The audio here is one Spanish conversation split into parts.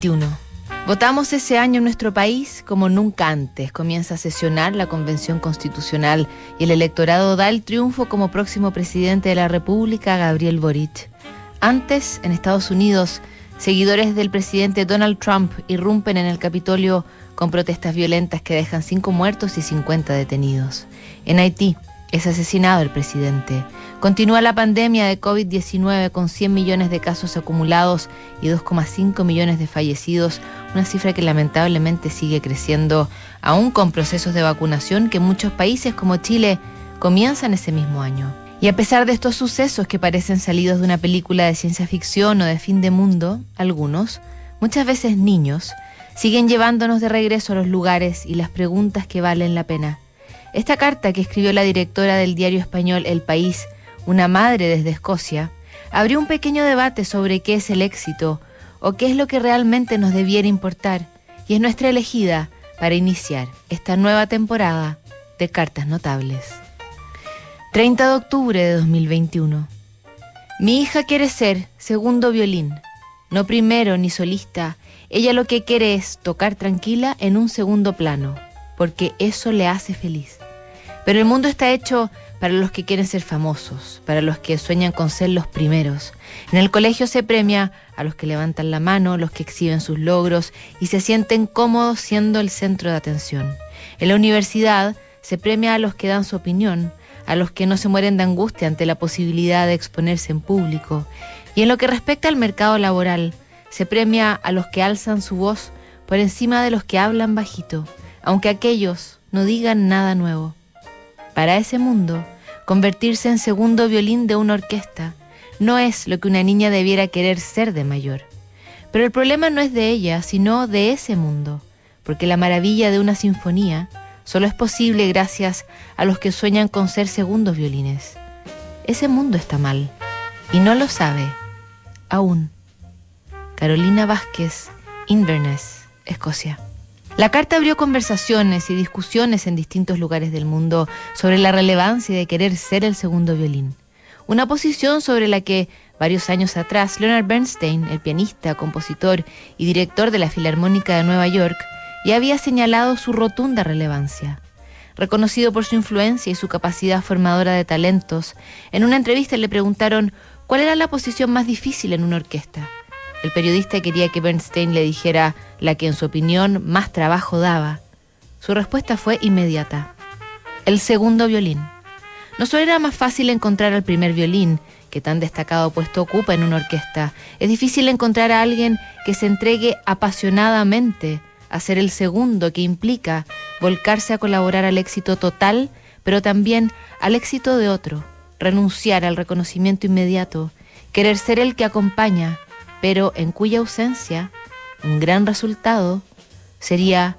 21. Votamos ese año en nuestro país como nunca antes. Comienza a sesionar la Convención Constitucional y el electorado da el triunfo como próximo presidente de la República, Gabriel Boric. Antes, en Estados Unidos, seguidores del presidente Donald Trump irrumpen en el Capitolio con protestas violentas que dejan cinco muertos y 50 detenidos. En Haití, es asesinado el presidente. Continúa la pandemia de COVID-19 con 100 millones de casos acumulados y 2,5 millones de fallecidos, una cifra que lamentablemente sigue creciendo, aún con procesos de vacunación que muchos países como Chile comienzan ese mismo año. Y a pesar de estos sucesos que parecen salidos de una película de ciencia ficción o de fin de mundo, algunos, muchas veces niños, siguen llevándonos de regreso a los lugares y las preguntas que valen la pena. Esta carta que escribió la directora del diario español El País, una madre desde Escocia, abrió un pequeño debate sobre qué es el éxito o qué es lo que realmente nos debiera importar, y es nuestra elegida para iniciar esta nueva temporada de Cartas Notables. 30 de octubre de 2021. Mi hija quiere ser segundo violín, no primero ni solista. Ella lo que quiere es tocar tranquila en un segundo plano porque eso le hace feliz. Pero el mundo está hecho para los que quieren ser famosos, para los que sueñan con ser los primeros. En el colegio se premia a los que levantan la mano, los que exhiben sus logros y se sienten cómodos siendo el centro de atención. En la universidad se premia a los que dan su opinión, a los que no se mueren de angustia ante la posibilidad de exponerse en público. Y en lo que respecta al mercado laboral, se premia a los que alzan su voz por encima de los que hablan bajito aunque aquellos no digan nada nuevo. Para ese mundo, convertirse en segundo violín de una orquesta no es lo que una niña debiera querer ser de mayor. Pero el problema no es de ella, sino de ese mundo, porque la maravilla de una sinfonía solo es posible gracias a los que sueñan con ser segundos violines. Ese mundo está mal, y no lo sabe, aún. Carolina Vázquez, Inverness, Escocia. La carta abrió conversaciones y discusiones en distintos lugares del mundo sobre la relevancia de querer ser el segundo violín. Una posición sobre la que varios años atrás Leonard Bernstein, el pianista, compositor y director de la Filarmónica de Nueva York, ya había señalado su rotunda relevancia. Reconocido por su influencia y su capacidad formadora de talentos, en una entrevista le preguntaron cuál era la posición más difícil en una orquesta. El periodista quería que Bernstein le dijera la que en su opinión más trabajo daba. Su respuesta fue inmediata. El segundo violín. No solo era más fácil encontrar al primer violín, que tan destacado puesto ocupa en una orquesta, es difícil encontrar a alguien que se entregue apasionadamente a ser el segundo, que implica volcarse a colaborar al éxito total, pero también al éxito de otro, renunciar al reconocimiento inmediato, querer ser el que acompaña, pero en cuya ausencia un gran resultado sería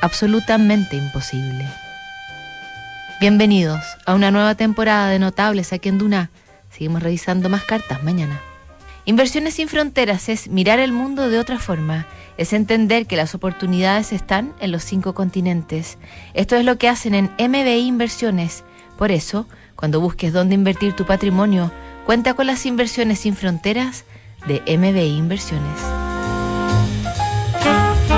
absolutamente imposible. Bienvenidos a una nueva temporada de Notables aquí en Duna. Seguimos revisando más cartas mañana. Inversiones sin fronteras es mirar el mundo de otra forma, es entender que las oportunidades están en los cinco continentes. Esto es lo que hacen en MBI Inversiones. Por eso, cuando busques dónde invertir tu patrimonio, cuenta con las inversiones sin fronteras de MBI Inversiones.